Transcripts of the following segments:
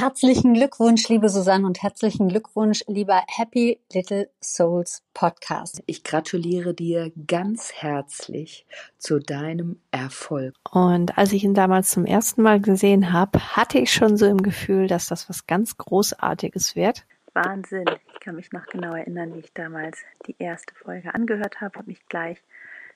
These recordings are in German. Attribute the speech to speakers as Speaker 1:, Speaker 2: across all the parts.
Speaker 1: Herzlichen Glückwunsch, liebe Susanne, und herzlichen Glückwunsch, lieber Happy Little Souls Podcast.
Speaker 2: Ich gratuliere dir ganz herzlich zu deinem Erfolg.
Speaker 3: Und als ich ihn damals zum ersten Mal gesehen habe, hatte ich schon so im Gefühl, dass das was ganz Großartiges wird.
Speaker 4: Wahnsinn. Ich kann mich noch genau erinnern, wie ich damals die erste Folge angehört habe und mich gleich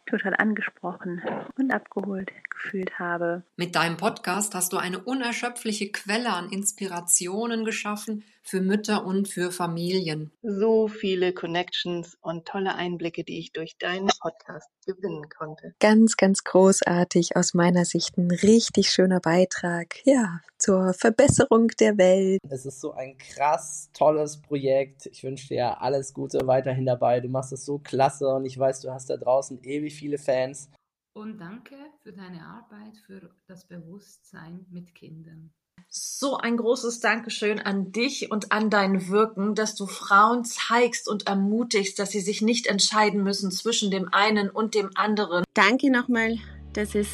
Speaker 4: total angesprochen und abgeholt gefühlt habe.
Speaker 5: Mit deinem Podcast hast du eine unerschöpfliche Quelle an Inspirationen geschaffen für Mütter und für Familien.
Speaker 6: So viele Connections und tolle Einblicke, die ich durch deinen Podcast gewinnen konnte.
Speaker 7: Ganz, ganz großartig aus meiner Sicht ein richtig schöner Beitrag, ja, zur Verbesserung der Welt.
Speaker 8: Es ist so ein krass tolles Projekt. Ich wünsche dir alles Gute weiterhin dabei. Du machst es so klasse und ich weiß, du hast da draußen ewig viele Fans.
Speaker 9: Und danke für deine Arbeit für das Bewusstsein mit Kindern.
Speaker 10: So ein großes Dankeschön an dich und an dein Wirken, dass du Frauen zeigst und ermutigst, dass sie sich nicht entscheiden müssen zwischen dem einen und dem anderen.
Speaker 11: Danke nochmal, dass es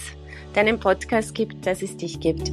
Speaker 11: deinen Podcast gibt, dass es dich gibt.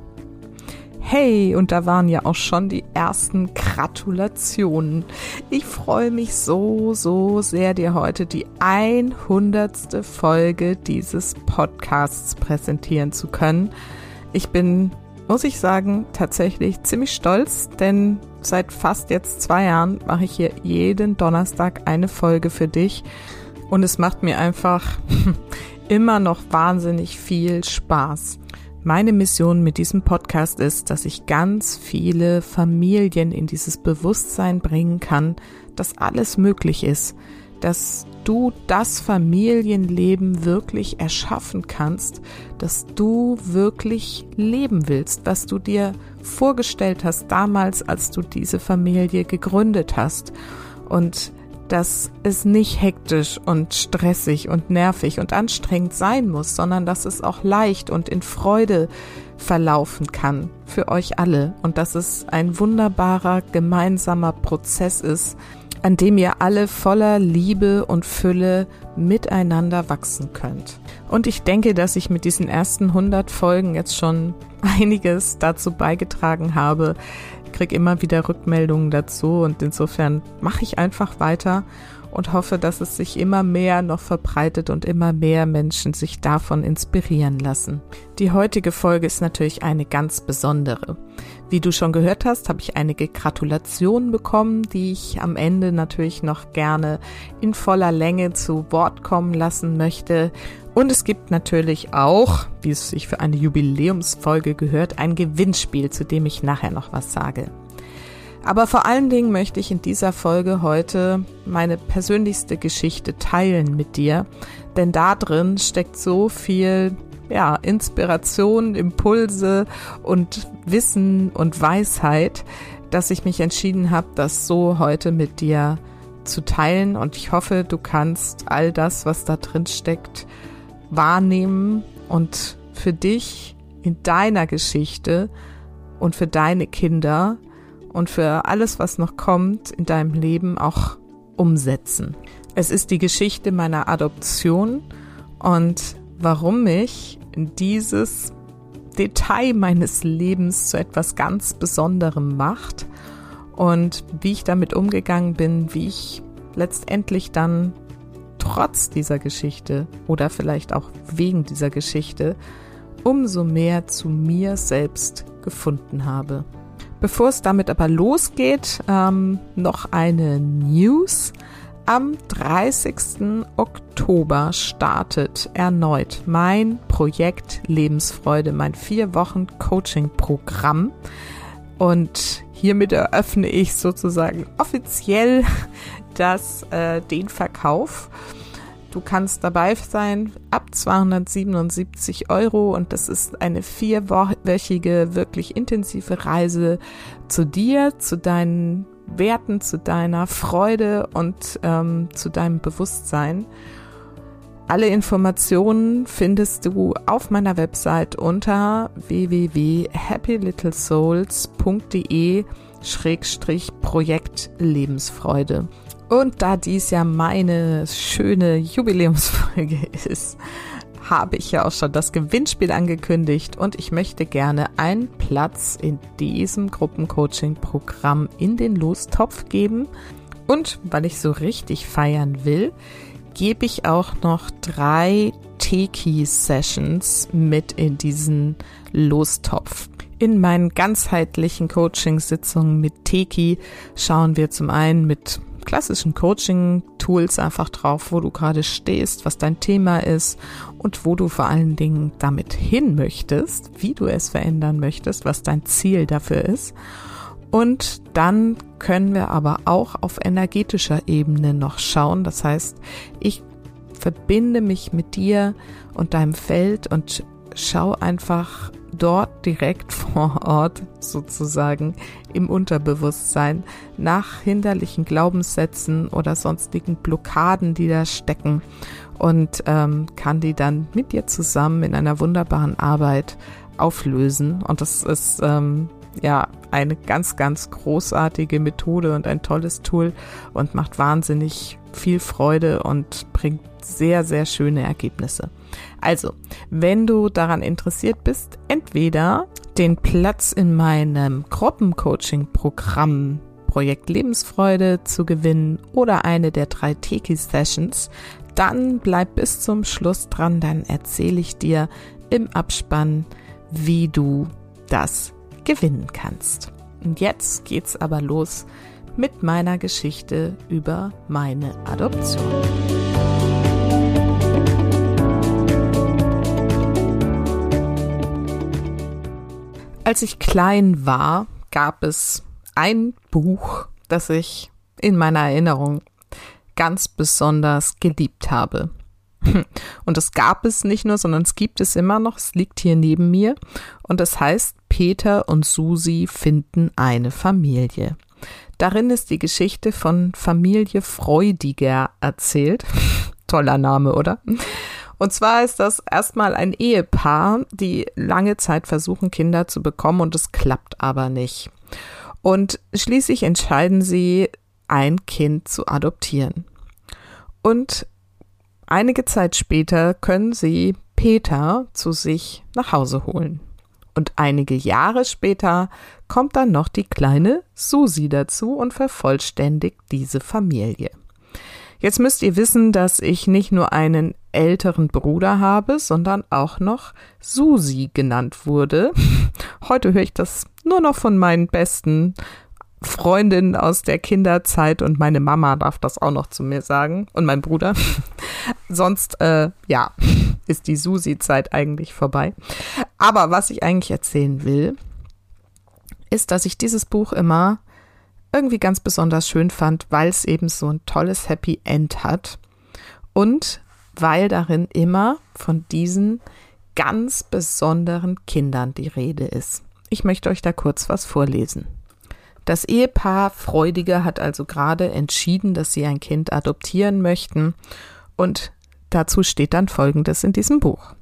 Speaker 12: Hey, und da waren ja auch schon die ersten Gratulationen. Ich freue mich so, so sehr, dir heute die 100. Folge dieses Podcasts präsentieren zu können. Ich bin, muss ich sagen, tatsächlich ziemlich stolz, denn seit fast jetzt zwei Jahren mache ich hier jeden Donnerstag eine Folge für dich. Und es macht mir einfach immer noch wahnsinnig viel Spaß. Meine Mission mit diesem Podcast ist, dass ich ganz viele Familien in dieses Bewusstsein bringen kann, dass alles möglich ist, dass du das Familienleben wirklich erschaffen kannst, dass du wirklich leben willst, was du dir vorgestellt hast damals, als du diese Familie gegründet hast. Und dass es nicht hektisch und stressig und nervig und anstrengend sein muss, sondern dass es auch leicht und in Freude verlaufen kann für euch alle und dass es ein wunderbarer gemeinsamer Prozess ist, an dem ihr alle voller Liebe und Fülle miteinander wachsen könnt. Und ich denke, dass ich mit diesen ersten 100 Folgen jetzt schon einiges dazu beigetragen habe, kriege immer wieder Rückmeldungen dazu und insofern mache ich einfach weiter und hoffe, dass es sich immer mehr noch verbreitet und immer mehr Menschen sich davon inspirieren lassen. Die heutige Folge ist natürlich eine ganz besondere. Wie du schon gehört hast, habe ich einige Gratulationen bekommen, die ich am Ende natürlich noch gerne in voller Länge zu Wort kommen lassen möchte. Und es gibt natürlich auch, wie es sich für eine Jubiläumsfolge gehört, ein Gewinnspiel, zu dem ich nachher noch was sage. Aber vor allen Dingen möchte ich in dieser Folge heute meine persönlichste Geschichte teilen mit dir, denn da drin steckt so viel ja, Inspiration, Impulse und Wissen und Weisheit, dass ich mich entschieden habe, das so heute mit dir zu teilen und ich hoffe, du kannst all das, was da drin steckt, wahrnehmen und für dich in deiner Geschichte und für deine Kinder und für alles, was noch kommt in deinem Leben auch umsetzen. Es ist die Geschichte meiner Adoption und warum mich dieses Detail meines Lebens zu etwas ganz Besonderem macht und wie ich damit umgegangen bin, wie ich letztendlich dann trotz dieser Geschichte oder vielleicht auch wegen dieser Geschichte umso mehr zu mir selbst gefunden habe. Bevor es damit aber losgeht, ähm, noch eine News. Am 30. Oktober startet erneut mein Projekt Lebensfreude, mein vier Wochen Coaching-Programm. Und hiermit eröffne ich sozusagen offiziell das, äh, den Verkauf. Du kannst dabei sein ab 277 Euro und das ist eine vierwöchige, wirklich intensive Reise zu dir, zu deinen Werten, zu deiner Freude und ähm, zu deinem Bewusstsein. Alle Informationen findest du auf meiner Website unter www.happylittlesouls.de Schrägstrich Projekt Lebensfreude. Und da dies ja meine schöne Jubiläumsfolge ist, habe ich ja auch schon das Gewinnspiel angekündigt und ich möchte gerne einen Platz in diesem Gruppencoaching-Programm in den Lostopf geben. Und weil ich so richtig feiern will, gebe ich auch noch drei Teki-Sessions mit in diesen Lostopf. In meinen ganzheitlichen Coaching-Sitzungen mit Teki schauen wir zum einen mit klassischen Coaching-Tools einfach drauf, wo du gerade stehst, was dein Thema ist und wo du vor allen Dingen damit hin möchtest, wie du es verändern möchtest, was dein Ziel dafür ist. Und dann können wir aber auch auf energetischer Ebene noch schauen. Das heißt, ich verbinde mich mit dir und deinem Feld und schau einfach dort direkt vor Ort sozusagen im Unterbewusstsein nach hinderlichen Glaubenssätzen oder sonstigen Blockaden, die da stecken und ähm, kann die dann mit dir zusammen in einer wunderbaren Arbeit auflösen. Und das ist ähm, ja eine ganz, ganz großartige Methode und ein tolles Tool und macht wahnsinnig viel Freude und bringt sehr, sehr schöne Ergebnisse. Also, wenn du daran interessiert bist, entweder den Platz in meinem Gruppencoaching-Programm Projekt Lebensfreude zu gewinnen oder eine der drei Teki-Sessions, dann bleib bis zum Schluss dran, dann erzähle ich dir im Abspann, wie du das gewinnen kannst. Und jetzt geht's aber los mit meiner Geschichte über meine Adoption. Als ich klein war, gab es ein Buch, das ich in meiner Erinnerung ganz besonders geliebt habe. Und das gab es nicht nur, sondern es gibt es immer noch. Es liegt hier neben mir. Und es heißt Peter und Susi finden eine Familie. Darin ist die Geschichte von Familie Freudiger erzählt. Toller Name, oder? Und zwar ist das erstmal ein Ehepaar, die lange Zeit versuchen, Kinder zu bekommen und es klappt aber nicht. Und schließlich entscheiden sie, ein Kind zu adoptieren. Und einige Zeit später können sie Peter zu sich nach Hause holen. Und einige Jahre später kommt dann noch die kleine Susi dazu und vervollständigt diese Familie. Jetzt müsst ihr wissen, dass ich nicht nur einen älteren Bruder habe, sondern auch noch Susi genannt wurde. Heute höre ich das nur noch von meinen besten Freundinnen aus der Kinderzeit und meine Mama darf das auch noch zu mir sagen und mein Bruder. Sonst, äh, ja, ist die Susi-Zeit eigentlich vorbei. Aber was ich eigentlich erzählen will, ist, dass ich dieses Buch immer irgendwie ganz besonders schön fand, weil es eben so ein tolles Happy End hat und weil darin immer von diesen ganz besonderen Kindern die Rede ist. Ich möchte euch da kurz was vorlesen. Das Ehepaar Freudiger hat also gerade entschieden, dass sie ein Kind adoptieren möchten und dazu steht dann Folgendes in diesem Buch.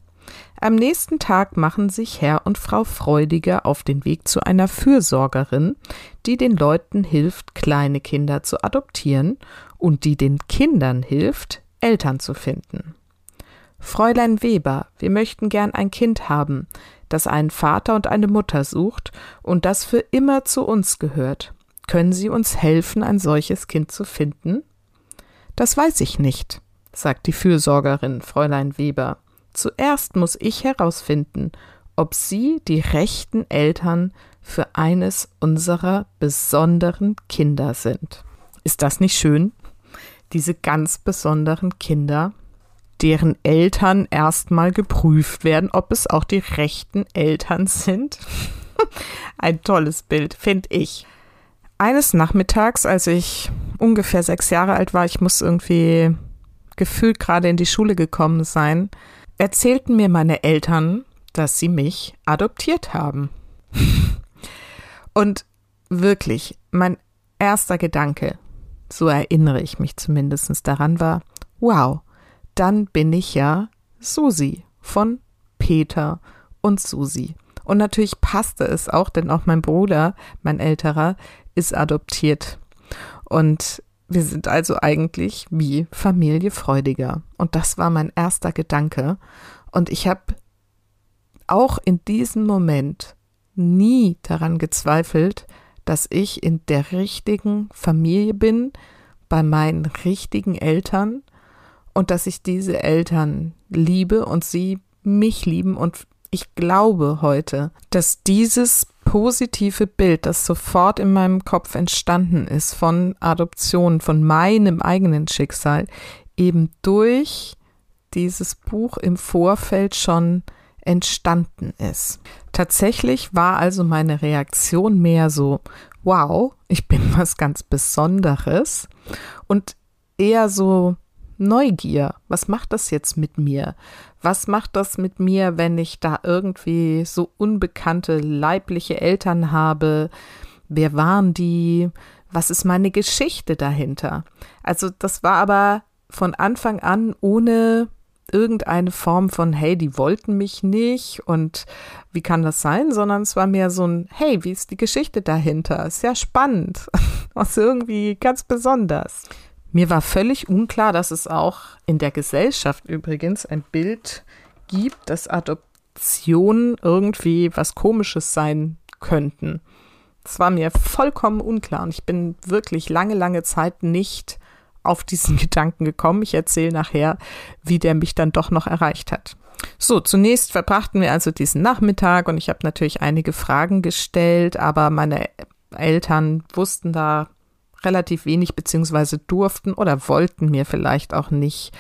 Speaker 12: Am nächsten Tag machen sich Herr und Frau Freudiger auf den Weg zu einer Fürsorgerin, die den Leuten hilft, kleine Kinder zu adoptieren und die den Kindern hilft, Eltern zu finden. Fräulein Weber, wir möchten gern ein Kind haben, das einen Vater und eine Mutter sucht und das für immer zu uns gehört. Können Sie uns helfen, ein solches Kind zu finden? Das weiß ich nicht, sagt die Fürsorgerin Fräulein Weber. Zuerst muss ich herausfinden, ob Sie die rechten Eltern für eines unserer besonderen Kinder sind. Ist das nicht schön? Diese ganz besonderen Kinder, deren Eltern erstmal geprüft werden, ob es auch die rechten Eltern sind. Ein tolles Bild, finde ich. Eines Nachmittags, als ich ungefähr sechs Jahre alt war, ich muss irgendwie gefühlt gerade in die Schule gekommen sein, erzählten mir meine Eltern, dass sie mich adoptiert haben. Und wirklich, mein erster Gedanke, so erinnere ich mich zumindest daran, war, wow, dann bin ich ja Susi von Peter und Susi. Und natürlich passte es auch, denn auch mein Bruder, mein älterer, ist adoptiert. Und wir sind also eigentlich wie Familie Freudiger. Und das war mein erster Gedanke. Und ich habe auch in diesem Moment nie daran gezweifelt, dass ich in der richtigen Familie bin, bei meinen richtigen Eltern und dass ich diese Eltern liebe und sie mich lieben und ich glaube heute, dass dieses positive Bild, das sofort in meinem Kopf entstanden ist von Adoption, von meinem eigenen Schicksal, eben durch dieses Buch im Vorfeld schon entstanden ist. Tatsächlich war also meine Reaktion mehr so, wow, ich bin was ganz Besonderes und eher so Neugier. Was macht das jetzt mit mir? Was macht das mit mir, wenn ich da irgendwie so unbekannte leibliche Eltern habe? Wer waren die? Was ist meine Geschichte dahinter? Also das war aber von Anfang an ohne irgendeine Form von, hey, die wollten mich nicht und wie kann das sein, sondern es war mehr so ein, hey, wie ist die Geschichte dahinter? Ist ja spannend. Was irgendwie ganz besonders. Mir war völlig unklar, dass es auch in der Gesellschaft übrigens ein Bild gibt, dass Adoptionen irgendwie was Komisches sein könnten. Das war mir vollkommen unklar und ich bin wirklich lange, lange Zeit nicht auf diesen Gedanken gekommen. Ich erzähle nachher, wie der mich dann doch noch erreicht hat. So, zunächst verbrachten wir also diesen Nachmittag und ich habe natürlich einige Fragen gestellt, aber meine Eltern wussten da relativ wenig beziehungsweise durften oder wollten mir vielleicht auch nicht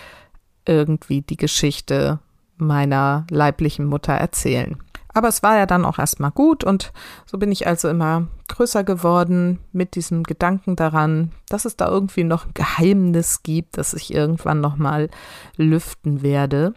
Speaker 12: irgendwie die Geschichte meiner leiblichen Mutter erzählen. Aber es war ja dann auch erstmal gut und so bin ich also immer größer geworden mit diesem Gedanken daran, dass es da irgendwie noch ein Geheimnis gibt, das ich irgendwann nochmal lüften werde.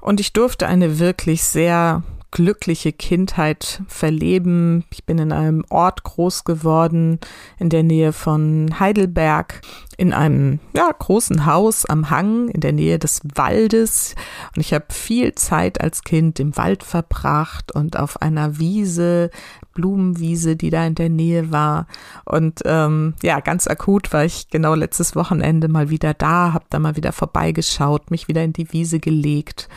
Speaker 12: Und ich durfte eine wirklich sehr glückliche Kindheit verleben. Ich bin in einem Ort groß geworden, in der Nähe von Heidelberg, in einem ja, großen Haus am Hang, in der Nähe des Waldes. Und ich habe viel Zeit als Kind im Wald verbracht und auf einer Wiese, Blumenwiese, die da in der Nähe war. Und ähm, ja, ganz akut war ich genau letztes Wochenende mal wieder da, habe da mal wieder vorbeigeschaut, mich wieder in die Wiese gelegt.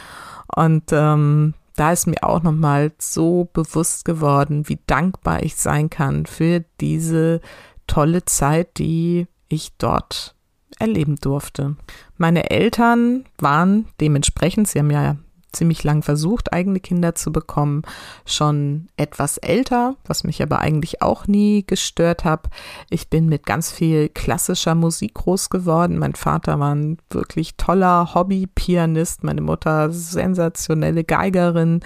Speaker 12: Und ähm, da ist mir auch nochmal so bewusst geworden, wie dankbar ich sein kann für diese tolle Zeit, die ich dort erleben durfte. Meine Eltern waren dementsprechend, sie haben ja ziemlich lang versucht, eigene Kinder zu bekommen, schon etwas älter, was mich aber eigentlich auch nie gestört hat. Ich bin mit ganz viel klassischer Musik groß geworden. Mein Vater war ein wirklich toller Hobby-Pianist, meine Mutter sensationelle Geigerin.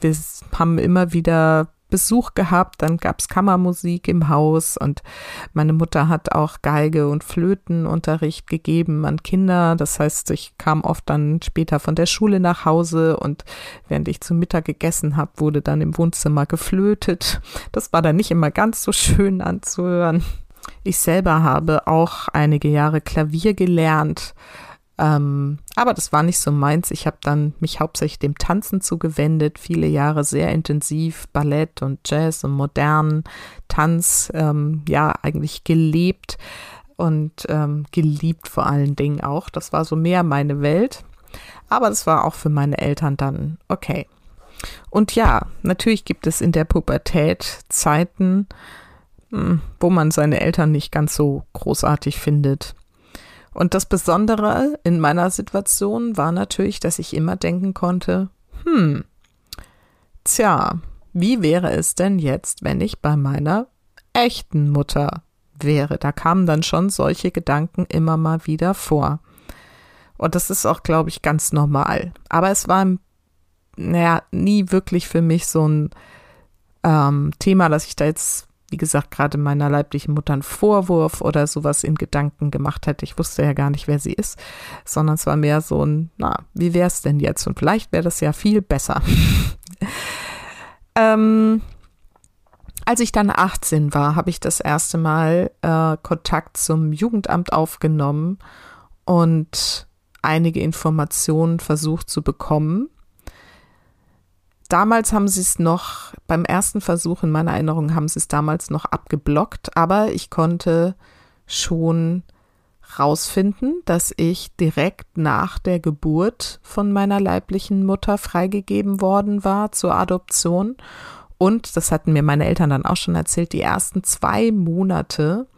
Speaker 12: Wir haben immer wieder Besuch gehabt, dann gab's Kammermusik im Haus und meine Mutter hat auch Geige und Flötenunterricht gegeben an Kinder. Das heißt, ich kam oft dann später von der Schule nach Hause und während ich zu Mittag gegessen habe, wurde dann im Wohnzimmer geflötet. Das war dann nicht immer ganz so schön anzuhören. Ich selber habe auch einige Jahre Klavier gelernt ähm, aber das war nicht so meins. Ich habe dann mich hauptsächlich dem Tanzen zugewendet, viele Jahre sehr intensiv Ballett und Jazz und modernen Tanz, ähm, ja, eigentlich gelebt und ähm, geliebt vor allen Dingen auch. Das war so mehr meine Welt. Aber das war auch für meine Eltern dann okay. Und ja, natürlich gibt es in der Pubertät Zeiten, hm, wo man seine Eltern nicht ganz so großartig findet. Und das Besondere in meiner Situation war natürlich, dass ich immer denken konnte, hm, tja, wie wäre es denn jetzt, wenn ich bei meiner echten Mutter wäre? Da kamen dann schon solche Gedanken immer mal wieder vor. Und das ist auch, glaube ich, ganz normal. Aber es war, naja, nie wirklich für mich so ein ähm, Thema, dass ich da jetzt wie gesagt, gerade meiner leiblichen Mutter einen Vorwurf oder sowas in Gedanken gemacht hätte. Ich wusste ja gar nicht, wer sie ist, sondern es war mehr so ein, na, wie wäre es denn jetzt? Und vielleicht wäre das ja viel besser. ähm, Als ich dann 18 war, habe ich das erste Mal äh, Kontakt zum Jugendamt aufgenommen und einige Informationen versucht zu bekommen. Damals haben sie es noch, beim ersten Versuch in meiner Erinnerung haben sie es damals noch abgeblockt, aber ich konnte schon rausfinden, dass ich direkt nach der Geburt von meiner leiblichen Mutter freigegeben worden war zur Adoption. Und, das hatten mir meine Eltern dann auch schon erzählt, die ersten zwei Monate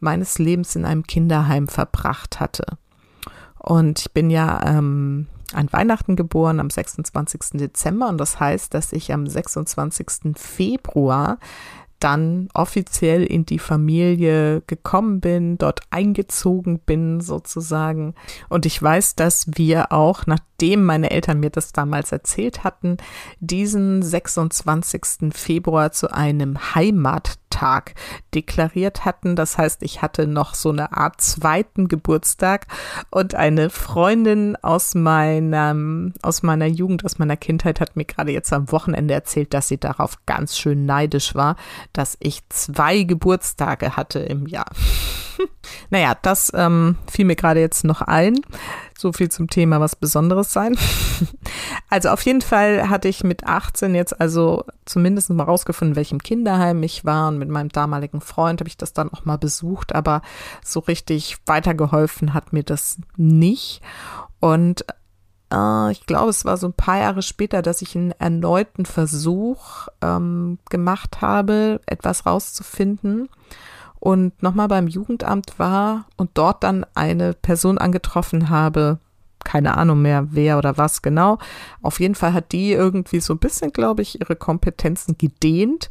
Speaker 12: meines Lebens in einem Kinderheim verbracht hatte. Und ich bin ja ähm, an Weihnachten geboren, am 26. Dezember. Und das heißt, dass ich am 26. Februar dann offiziell in die Familie gekommen bin, dort eingezogen bin sozusagen. Und ich weiß, dass wir auch, nachdem meine Eltern mir das damals erzählt hatten, diesen 26. Februar zu einem Heimat Tag deklariert hatten. Das heißt, ich hatte noch so eine Art zweiten Geburtstag und eine Freundin aus meinem, aus meiner Jugend, aus meiner Kindheit hat mir gerade jetzt am Wochenende erzählt, dass sie darauf ganz schön neidisch war, dass ich zwei Geburtstage hatte im Jahr. naja, das ähm, fiel mir gerade jetzt noch ein. So viel zum Thema was Besonderes sein. also auf jeden Fall hatte ich mit 18 jetzt also zumindest mal rausgefunden, welchem Kinderheim ich war und mit meinem damaligen Freund habe ich das dann auch mal besucht, aber so richtig weitergeholfen hat mir das nicht. Und äh, ich glaube, es war so ein paar Jahre später, dass ich einen erneuten Versuch ähm, gemacht habe, etwas rauszufinden und nochmal beim Jugendamt war und dort dann eine Person angetroffen habe, keine Ahnung mehr, wer oder was genau. Auf jeden Fall hat die irgendwie so ein bisschen, glaube ich, ihre Kompetenzen gedehnt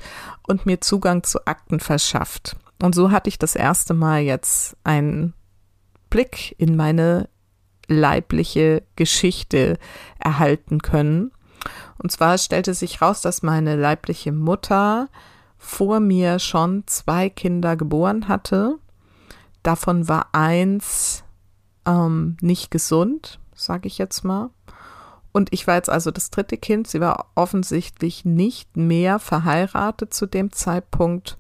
Speaker 12: und mir Zugang zu Akten verschafft. Und so hatte ich das erste Mal jetzt einen Blick in meine leibliche Geschichte erhalten können. Und zwar stellte sich raus, dass meine leibliche Mutter vor mir schon zwei Kinder geboren hatte. Davon war eins ähm, nicht gesund, sage ich jetzt mal. Und ich war jetzt also das dritte Kind. Sie war offensichtlich nicht mehr verheiratet zu dem Zeitpunkt.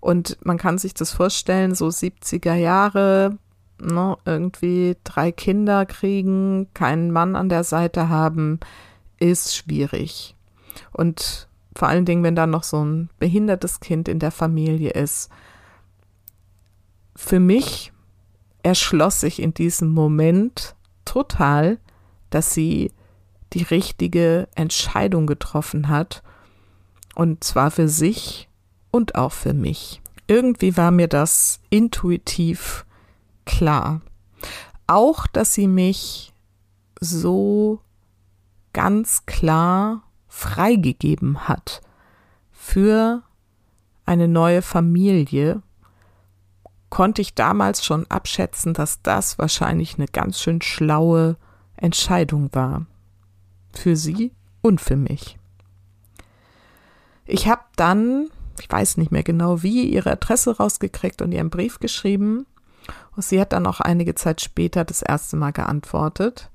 Speaker 12: Und man kann sich das vorstellen, so 70er Jahre, ne, irgendwie drei Kinder kriegen, keinen Mann an der Seite haben, ist schwierig. Und vor allen Dingen, wenn da noch so ein behindertes Kind in der Familie ist. Für mich erschloss sich in diesem Moment total, dass sie die richtige Entscheidung getroffen hat. Und zwar für sich und auch für mich. Irgendwie war mir das intuitiv klar. Auch, dass sie mich so ganz klar freigegeben hat für eine neue Familie, konnte ich damals schon abschätzen, dass das wahrscheinlich eine ganz schön schlaue Entscheidung war. Für sie und für mich. Ich habe dann, ich weiß nicht mehr genau wie, ihre Adresse rausgekriegt und ihren Brief geschrieben. Und sie hat dann auch einige Zeit später das erste Mal geantwortet.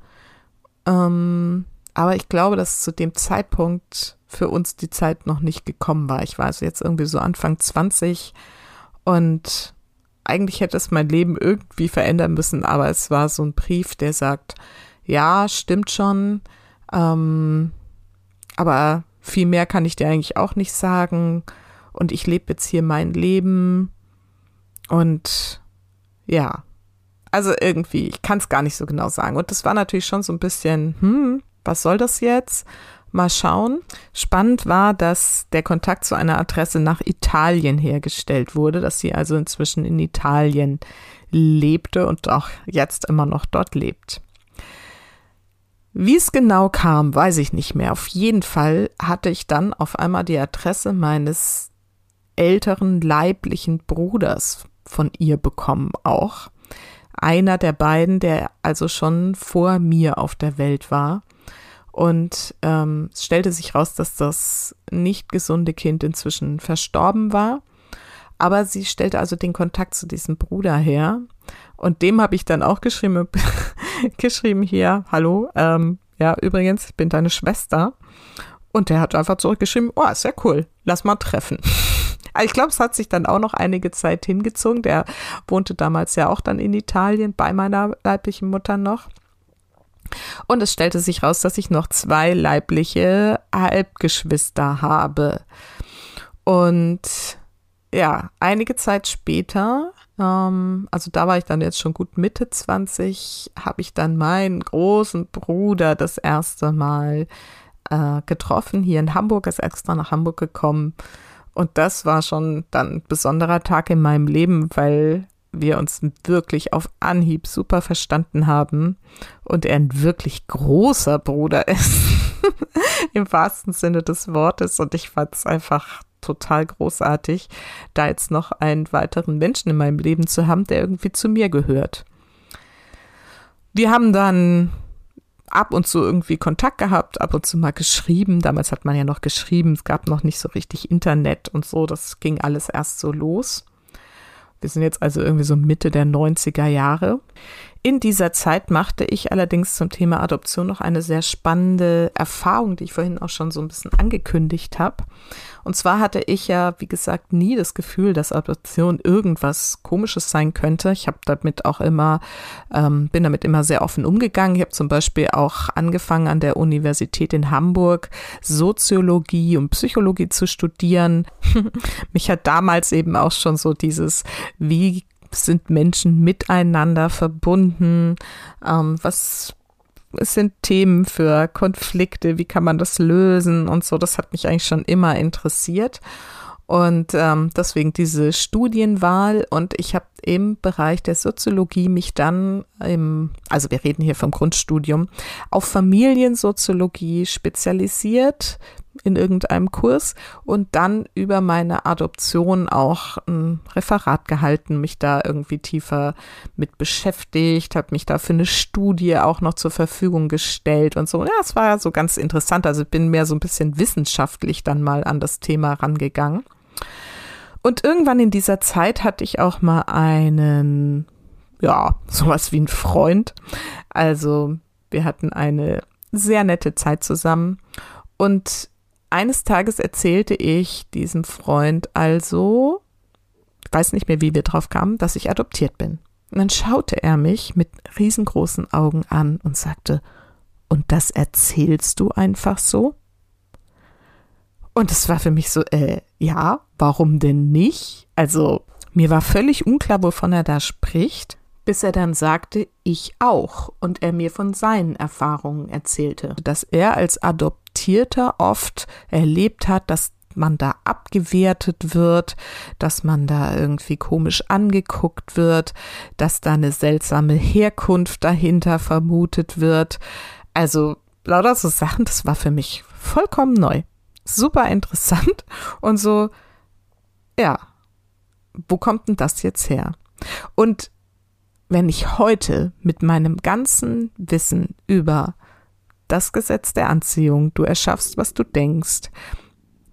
Speaker 12: Ähm, aber ich glaube, dass zu dem Zeitpunkt für uns die Zeit noch nicht gekommen war. Ich war also jetzt irgendwie so Anfang 20 und eigentlich hätte es mein Leben irgendwie verändern müssen, aber es war so ein Brief, der sagt, ja, stimmt schon, ähm, aber viel mehr kann ich dir eigentlich auch nicht sagen und ich lebe jetzt hier mein Leben und ja, also irgendwie, ich kann es gar nicht so genau sagen. Und das war natürlich schon so ein bisschen, hm, was soll das jetzt? Mal schauen. Spannend war, dass der Kontakt zu einer Adresse nach Italien hergestellt wurde, dass sie also inzwischen in Italien lebte und auch jetzt immer noch dort lebt. Wie es genau kam, weiß ich nicht mehr. Auf jeden Fall hatte ich dann auf einmal die Adresse meines älteren leiblichen Bruders von ihr bekommen auch. Einer der beiden, der also schon vor mir auf der Welt war. Und ähm, es stellte sich raus, dass das nicht gesunde Kind inzwischen verstorben war. Aber sie stellte also den Kontakt zu diesem Bruder her. Und dem habe ich dann auch geschrieben, geschrieben hier, hallo, ähm, ja, übrigens, ich bin deine Schwester. Und der hat einfach zurückgeschrieben, oh, sehr cool, lass mal treffen. ich glaube, es hat sich dann auch noch einige Zeit hingezogen. Der wohnte damals ja auch dann in Italien bei meiner leiblichen Mutter noch. Und es stellte sich raus, dass ich noch zwei leibliche Halbgeschwister habe. Und ja, einige Zeit später, ähm, also da war ich dann jetzt schon gut Mitte 20, habe ich dann meinen großen Bruder das erste Mal äh, getroffen, hier in Hamburg, ist extra nach Hamburg gekommen. Und das war schon dann ein besonderer Tag in meinem Leben, weil wir uns wirklich auf Anhieb super verstanden haben und er ein wirklich großer Bruder ist, im wahrsten Sinne des Wortes. Und ich fand es einfach total großartig, da jetzt noch einen weiteren Menschen in meinem Leben zu haben, der irgendwie zu mir gehört. Wir haben dann ab und zu irgendwie Kontakt gehabt, ab und zu mal geschrieben. Damals hat man ja noch geschrieben, es gab noch nicht so richtig Internet und so. Das ging alles erst so los. Wir sind jetzt also irgendwie so Mitte der 90er Jahre. In dieser Zeit machte ich allerdings zum Thema Adoption noch eine sehr spannende Erfahrung, die ich vorhin auch schon so ein bisschen angekündigt habe. Und zwar hatte ich ja, wie gesagt, nie das Gefühl, dass Adoption irgendwas Komisches sein könnte. Ich habe damit auch immer, ähm, bin damit immer sehr offen umgegangen. Ich habe zum Beispiel auch angefangen an der Universität in Hamburg Soziologie und Psychologie zu studieren. Mich hat damals eben auch schon so dieses, wie sind Menschen miteinander verbunden? Ähm, was sind Themen für Konflikte? Wie kann man das lösen und so? Das hat mich eigentlich schon immer interessiert. Und ähm, deswegen diese Studienwahl und ich habe im Bereich der Soziologie mich dann im, also wir reden hier vom Grundstudium, auf Familiensoziologie spezialisiert in irgendeinem Kurs und dann über meine Adoption auch ein Referat gehalten, mich da irgendwie tiefer mit beschäftigt, habe mich da für eine Studie auch noch zur Verfügung gestellt und so. Ja, es war ja so ganz interessant. Also bin mehr so ein bisschen wissenschaftlich dann mal an das Thema rangegangen. Und irgendwann in dieser Zeit hatte ich auch mal einen, ja, sowas wie einen Freund. Also wir hatten eine sehr nette Zeit zusammen und eines Tages erzählte ich diesem Freund also, ich weiß nicht mehr, wie wir drauf kamen, dass ich adoptiert bin. Und dann schaute er mich mit riesengroßen Augen an und sagte, und das erzählst du einfach so? Und es war für mich so, äh, ja, warum denn nicht? Also, mir war völlig unklar, wovon er da spricht, bis er dann sagte, ich auch, und er mir von seinen Erfahrungen erzählte, dass er als Adoptierter oft erlebt hat, dass man da abgewertet wird, dass man da irgendwie komisch angeguckt wird, dass da eine seltsame Herkunft dahinter vermutet wird. Also lauter so Sachen, das war für mich vollkommen neu super interessant und so, ja, wo kommt denn das jetzt her? Und wenn ich heute mit meinem ganzen Wissen über das Gesetz der Anziehung, du erschaffst, was du denkst,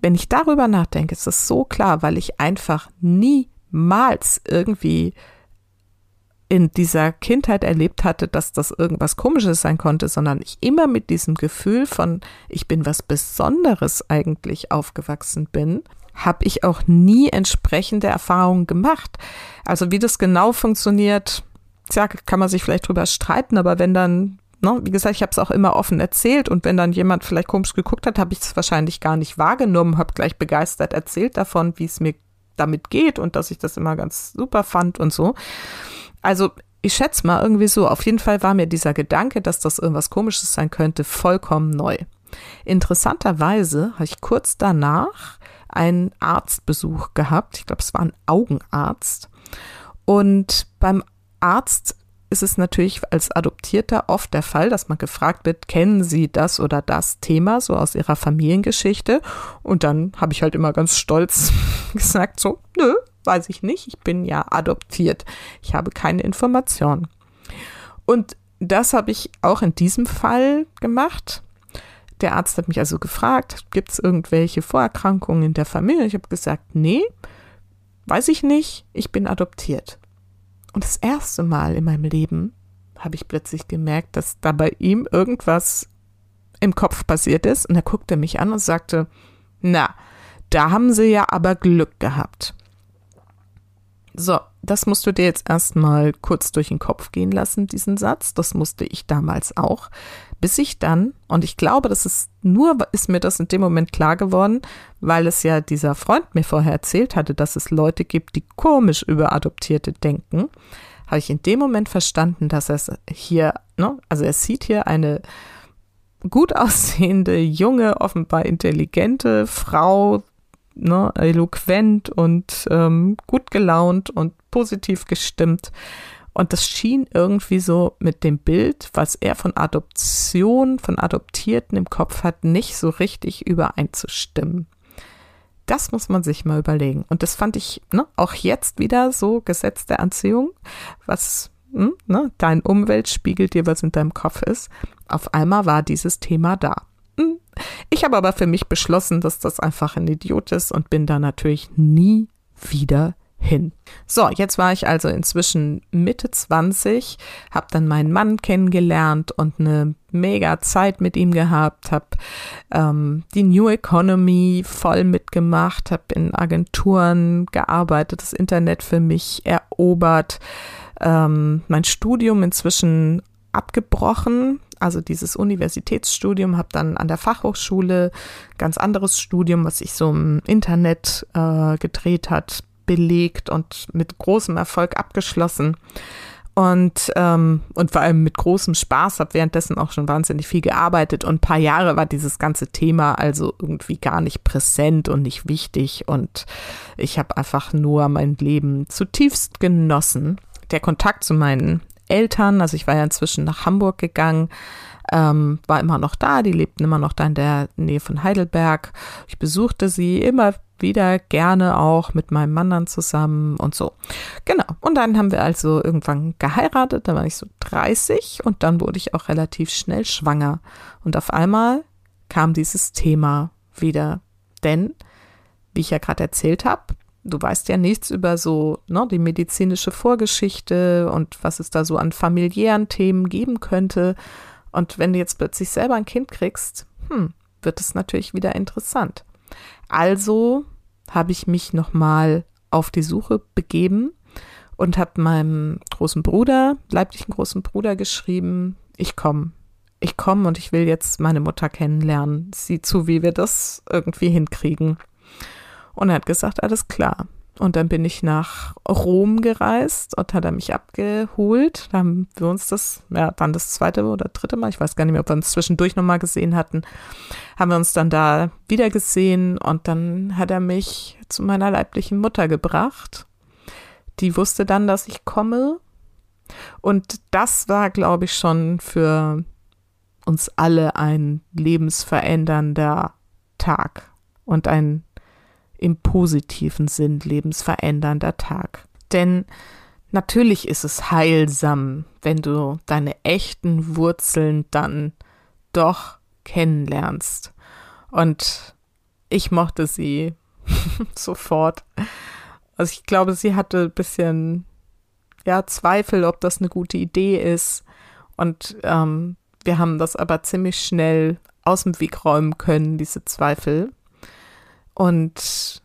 Speaker 12: wenn ich darüber nachdenke, ist es so klar, weil ich einfach niemals irgendwie in dieser Kindheit erlebt hatte, dass das irgendwas Komisches sein konnte, sondern ich immer mit diesem Gefühl von, ich bin was Besonderes eigentlich aufgewachsen bin, habe ich auch nie entsprechende Erfahrungen gemacht. Also wie das genau funktioniert, ja, kann man sich vielleicht drüber streiten, aber wenn dann, ne, wie gesagt, ich habe es auch immer offen erzählt und wenn dann jemand vielleicht komisch geguckt hat, habe ich es wahrscheinlich gar nicht wahrgenommen, habe gleich begeistert erzählt davon, wie es mir damit geht und dass ich das immer ganz super fand und so. Also ich schätze mal irgendwie so. Auf jeden Fall war mir dieser Gedanke, dass das irgendwas Komisches sein könnte, vollkommen neu. Interessanterweise habe ich kurz danach einen Arztbesuch gehabt. Ich glaube, es war ein Augenarzt. Und beim Arzt ist es natürlich als Adoptierter oft der Fall, dass man gefragt wird, kennen Sie das oder das Thema so aus Ihrer Familiengeschichte? Und dann habe ich halt immer ganz stolz gesagt, so, nö, weiß ich nicht, ich bin ja adoptiert. Ich habe keine Informationen. Und das habe ich auch in diesem Fall gemacht. Der Arzt hat mich also gefragt, gibt es irgendwelche Vorerkrankungen in der Familie? Ich habe gesagt, nee, weiß ich nicht, ich bin adoptiert. Und das erste Mal in meinem Leben habe ich plötzlich gemerkt, dass da bei ihm irgendwas im Kopf passiert ist. Und er guckte mich an und sagte, na, Da haben sie ja aber Glück gehabt. So, das musst du dir jetzt erstmal kurz durch den Kopf gehen lassen, diesen Satz. Das musste ich damals auch. Bis ich dann, und ich glaube, das ist nur, ist mir das in dem Moment klar geworden, weil es ja dieser Freund mir vorher erzählt hatte, dass es Leute gibt, die komisch über Adoptierte denken, habe ich in dem Moment verstanden, dass er hier, ne, also er sieht hier eine gut aussehende, junge, offenbar intelligente Frau, ne, eloquent und ähm, gut gelaunt und positiv gestimmt. Und das schien irgendwie so mit dem Bild, was er von Adoption, von Adoptierten im Kopf hat, nicht so richtig übereinzustimmen. Das muss man sich mal überlegen. Und das fand ich ne, auch jetzt wieder so Gesetz der Anziehung, was hm, ne, dein Umwelt spiegelt dir, was in deinem Kopf ist. Auf einmal war dieses Thema da. Ich habe aber für mich beschlossen, dass das einfach ein Idiot ist und bin da natürlich nie wieder hin. So, jetzt war ich also inzwischen Mitte 20, habe dann meinen Mann kennengelernt und eine mega Zeit mit ihm gehabt, habe ähm, die New Economy voll mitgemacht, habe in Agenturen gearbeitet, das Internet für mich erobert, ähm, mein Studium inzwischen abgebrochen, also dieses Universitätsstudium, habe dann an der Fachhochschule ganz anderes Studium, was sich so im Internet äh, gedreht hat, belegt und mit großem Erfolg abgeschlossen. Und, ähm, und vor allem mit großem Spaß, habe währenddessen auch schon wahnsinnig viel gearbeitet und ein paar Jahre war dieses ganze Thema also irgendwie gar nicht präsent und nicht wichtig und ich habe einfach nur mein Leben zutiefst genossen. Der Kontakt zu meinen Eltern, also ich war ja inzwischen nach Hamburg gegangen, ähm, war immer noch da, die lebten immer noch da in der Nähe von Heidelberg. Ich besuchte sie immer wieder gerne auch mit meinem Mann dann zusammen und so. Genau. Und dann haben wir also irgendwann geheiratet, da war ich so 30 und dann wurde ich auch relativ schnell schwanger. Und auf einmal kam dieses Thema wieder. Denn, wie ich ja gerade erzählt habe, du weißt ja nichts über so ne, die medizinische Vorgeschichte und was es da so an familiären Themen geben könnte. Und wenn du jetzt plötzlich selber ein Kind kriegst, hm, wird es natürlich wieder interessant. Also habe ich mich nochmal auf die Suche begeben und habe meinem großen Bruder, leiblichen großen Bruder geschrieben, ich komme. Ich komme und ich will jetzt meine Mutter kennenlernen. Sieh zu, wie wir das irgendwie hinkriegen. Und er hat gesagt, alles klar. Und dann bin ich nach Rom gereist und hat er mich abgeholt. Da haben wir uns das, ja, dann das zweite oder dritte Mal, ich weiß gar nicht mehr, ob wir uns zwischendurch nochmal gesehen hatten, haben wir uns dann da wieder gesehen und dann hat er mich zu meiner leiblichen Mutter gebracht. Die wusste dann, dass ich komme. Und das war, glaube ich, schon für uns alle ein lebensverändernder Tag und ein im positiven Sinn lebensverändernder Tag. Denn natürlich ist es heilsam, wenn du deine echten Wurzeln dann doch kennenlernst. Und ich mochte sie sofort. Also ich glaube, sie hatte ein bisschen ja, Zweifel, ob das eine gute Idee ist. Und ähm, wir haben das aber ziemlich schnell aus dem Weg räumen können, diese Zweifel. Und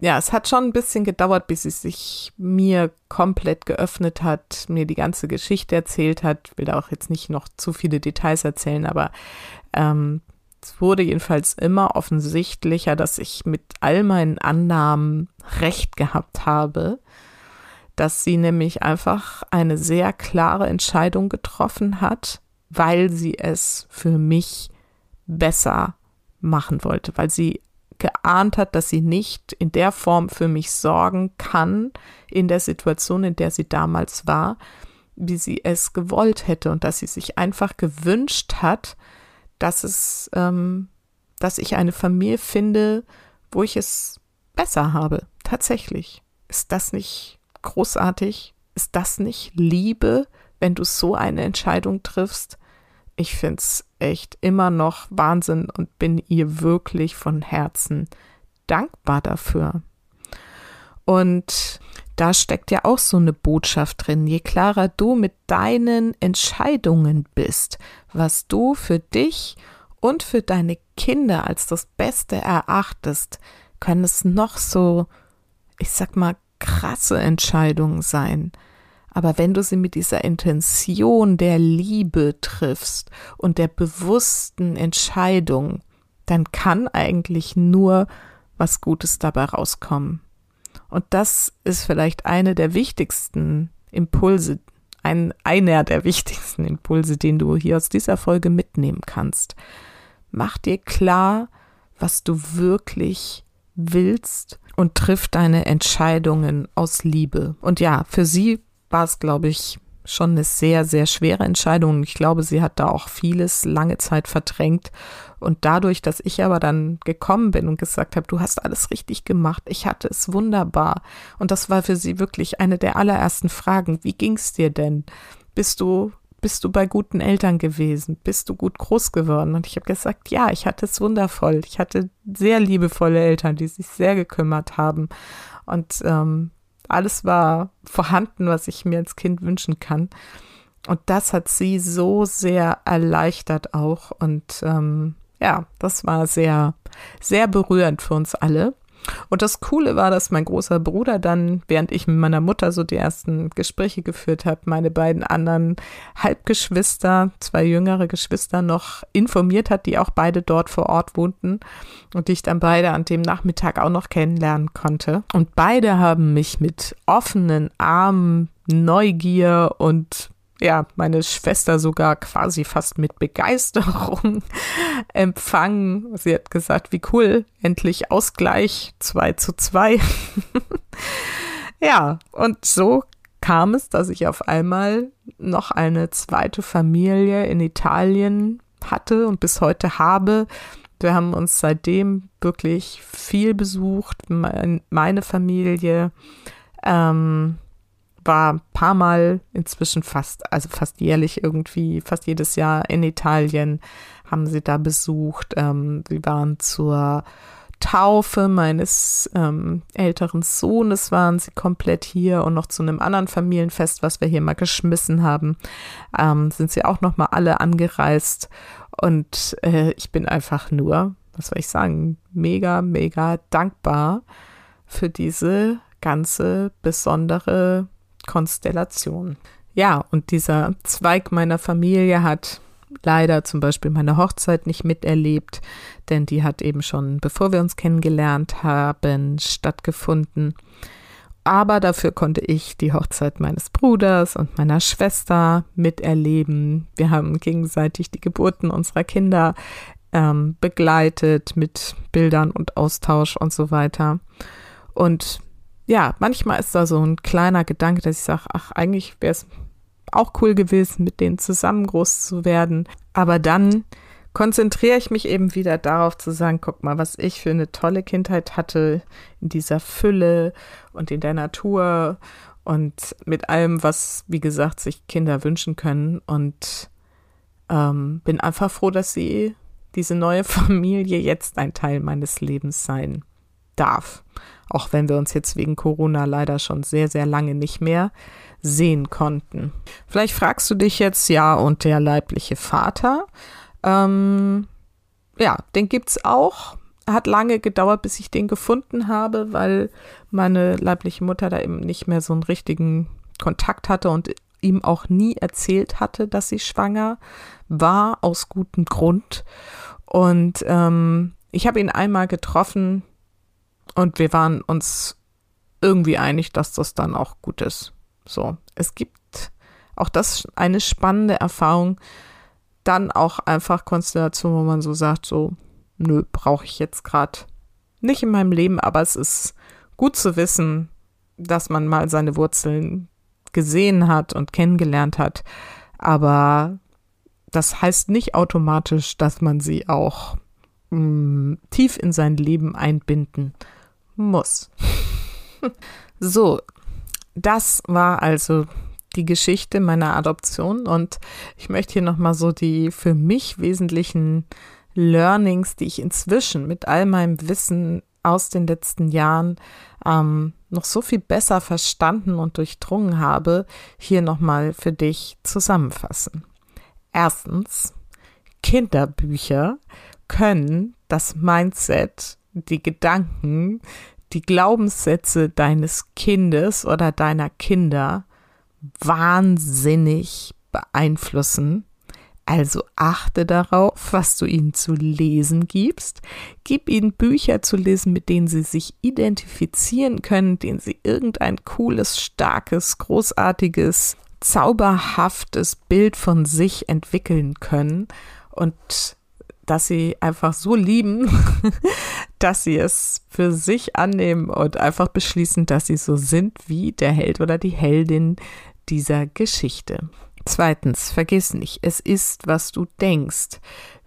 Speaker 12: ja, es hat schon ein bisschen gedauert, bis sie sich mir komplett geöffnet hat, mir die ganze Geschichte erzählt hat. Ich will da auch jetzt nicht noch zu viele Details erzählen, aber ähm, es wurde jedenfalls immer offensichtlicher, dass ich mit all meinen Annahmen recht gehabt habe, dass sie nämlich einfach eine sehr klare Entscheidung getroffen hat, weil sie es für mich besser machen wollte, weil sie geahnt hat, dass sie nicht in der Form für mich sorgen kann, in der Situation, in der sie damals war, wie sie es gewollt hätte und dass sie sich einfach gewünscht hat, dass es, ähm, dass ich eine Familie finde, wo ich es besser habe. Tatsächlich. Ist das nicht großartig? Ist das nicht Liebe, wenn du so eine Entscheidung triffst? Ich finde es echt immer noch Wahnsinn und bin ihr wirklich von Herzen dankbar dafür. Und da steckt ja auch so eine Botschaft drin. Je klarer du mit deinen Entscheidungen bist, was du für dich und für deine Kinder als das Beste erachtest, können es noch so, ich sag mal, krasse Entscheidungen sein. Aber wenn du sie mit dieser Intention der Liebe triffst und der bewussten Entscheidung, dann kann eigentlich nur was Gutes dabei rauskommen. Und das ist vielleicht eine der wichtigsten Impulse, ein, einer der wichtigsten Impulse, den du hier aus dieser Folge mitnehmen kannst. Mach dir klar, was du wirklich willst und triff deine Entscheidungen aus Liebe. Und ja, für sie war es, glaube ich, schon eine sehr, sehr schwere Entscheidung. Ich glaube, sie hat da auch vieles lange Zeit verdrängt. Und dadurch, dass ich aber dann gekommen bin und gesagt habe, du hast alles richtig gemacht, ich hatte es wunderbar. Und das war für sie wirklich eine der allerersten Fragen. Wie ging's dir denn? Bist du bist du bei guten Eltern gewesen? Bist du gut groß geworden? Und ich habe gesagt, ja, ich hatte es wundervoll. Ich hatte sehr liebevolle Eltern, die sich sehr gekümmert haben. Und ähm, alles war vorhanden, was ich mir als Kind wünschen kann. Und das hat sie so sehr erleichtert auch. Und ähm, ja, das war sehr, sehr berührend für uns alle. Und das Coole war, dass mein großer Bruder dann, während ich mit meiner Mutter so die ersten Gespräche geführt habe, meine beiden anderen Halbgeschwister, zwei jüngere Geschwister noch informiert hat, die auch beide dort vor Ort wohnten und die ich dann beide an dem Nachmittag auch noch kennenlernen konnte. Und beide haben mich mit offenen Armen, Neugier und ja, meine Schwester sogar quasi fast mit Begeisterung empfangen. Sie hat gesagt, wie cool, endlich Ausgleich, zwei zu zwei. ja, und so kam es, dass ich auf einmal noch eine zweite Familie in Italien hatte und bis heute habe. Wir haben uns seitdem wirklich viel besucht, meine Familie. Ähm, war ein paar Mal inzwischen fast, also fast jährlich irgendwie, fast jedes Jahr in Italien, haben sie da besucht. Ähm, sie waren zur Taufe meines ähm, älteren Sohnes waren sie komplett hier und noch zu einem anderen Familienfest, was wir hier mal geschmissen haben, ähm, sind sie auch noch mal alle angereist und äh, ich bin einfach nur, was soll ich sagen, mega, mega dankbar für diese ganze besondere Konstellation. Ja, und dieser Zweig meiner Familie hat leider zum Beispiel meine Hochzeit nicht miterlebt, denn die hat eben schon, bevor wir uns kennengelernt haben, stattgefunden. Aber dafür konnte ich die Hochzeit meines Bruders und meiner Schwester miterleben. Wir haben gegenseitig die Geburten unserer Kinder ähm, begleitet mit Bildern und Austausch und so weiter. Und ja, manchmal ist da so ein kleiner Gedanke, dass ich sage, ach, eigentlich wäre es auch cool gewesen, mit denen zusammen groß zu werden. Aber dann konzentriere ich mich eben wieder darauf zu sagen, guck mal, was ich für eine tolle Kindheit hatte in dieser Fülle und in der Natur und mit allem, was, wie gesagt, sich Kinder wünschen können. Und ähm, bin einfach froh, dass sie diese neue Familie jetzt ein Teil meines Lebens sein darf. Auch wenn wir uns jetzt wegen Corona leider schon sehr, sehr lange nicht mehr sehen konnten. Vielleicht fragst du dich jetzt, ja, und der leibliche Vater, ähm, ja, den gibt's auch. Hat lange gedauert, bis ich den gefunden habe, weil meine leibliche Mutter da eben nicht mehr so einen richtigen Kontakt hatte und ihm auch nie erzählt hatte, dass sie schwanger war, aus gutem Grund. Und ähm, ich habe ihn einmal getroffen, und wir waren uns irgendwie einig, dass das dann auch gut ist. So, es gibt auch das eine spannende Erfahrung, dann auch einfach Konstellation, wo man so sagt, so, nö, brauche ich jetzt gerade nicht in meinem Leben, aber es ist gut zu wissen, dass man mal seine Wurzeln gesehen hat und kennengelernt hat, aber das heißt nicht automatisch, dass man sie auch mh, mm, tief in sein Leben einbinden muss. so, das war also die Geschichte meiner Adoption und ich möchte hier nochmal so die für mich wesentlichen Learnings, die ich inzwischen mit all meinem Wissen aus den letzten Jahren ähm, noch so viel besser verstanden und durchdrungen habe, hier nochmal für dich zusammenfassen. Erstens, Kinderbücher können das Mindset die Gedanken, die Glaubenssätze deines Kindes oder deiner Kinder wahnsinnig beeinflussen. Also achte darauf, was du ihnen zu lesen gibst. Gib ihnen Bücher zu lesen, mit denen sie sich identifizieren können, denen sie irgendein cooles, starkes, großartiges, zauberhaftes Bild von sich entwickeln können und dass sie einfach so lieben, dass sie es für sich annehmen und einfach beschließen, dass sie so sind wie der Held oder die Heldin dieser Geschichte. Zweitens, vergiss nicht, es ist, was du denkst.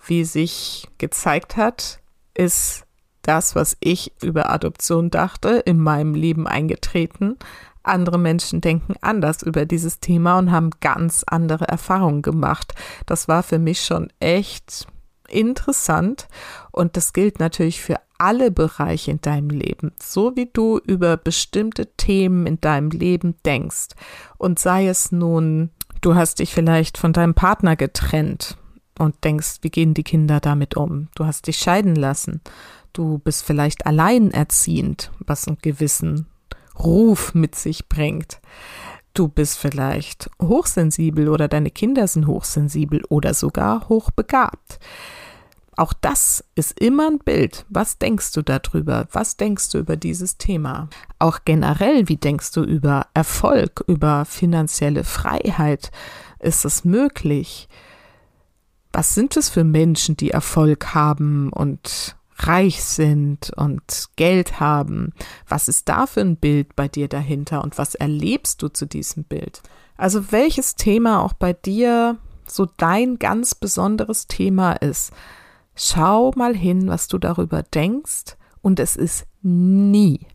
Speaker 12: Wie sich gezeigt hat, ist das, was ich über Adoption dachte, in meinem Leben eingetreten. Andere Menschen denken anders über dieses Thema und haben ganz andere Erfahrungen gemacht. Das war für mich schon echt interessant und das gilt natürlich für alle Bereiche in deinem Leben, so wie du über bestimmte Themen in deinem Leben denkst. Und sei es nun, du hast dich vielleicht von deinem Partner getrennt und denkst, wie gehen die Kinder damit um? Du hast dich scheiden lassen. Du bist vielleicht alleinerziehend, was einen gewissen Ruf mit sich bringt. Du bist vielleicht hochsensibel oder deine Kinder sind hochsensibel oder sogar hochbegabt. Auch das ist immer ein Bild. Was denkst du darüber? Was denkst du über dieses Thema? Auch generell, wie denkst du über Erfolg, über finanzielle Freiheit? Ist es möglich? Was sind es für Menschen, die Erfolg haben und reich sind und Geld haben? Was ist da für ein Bild bei dir dahinter und was erlebst du zu diesem Bild? Also welches Thema auch bei dir so dein ganz besonderes Thema ist, Schau mal hin, was du darüber denkst. Und es ist nie,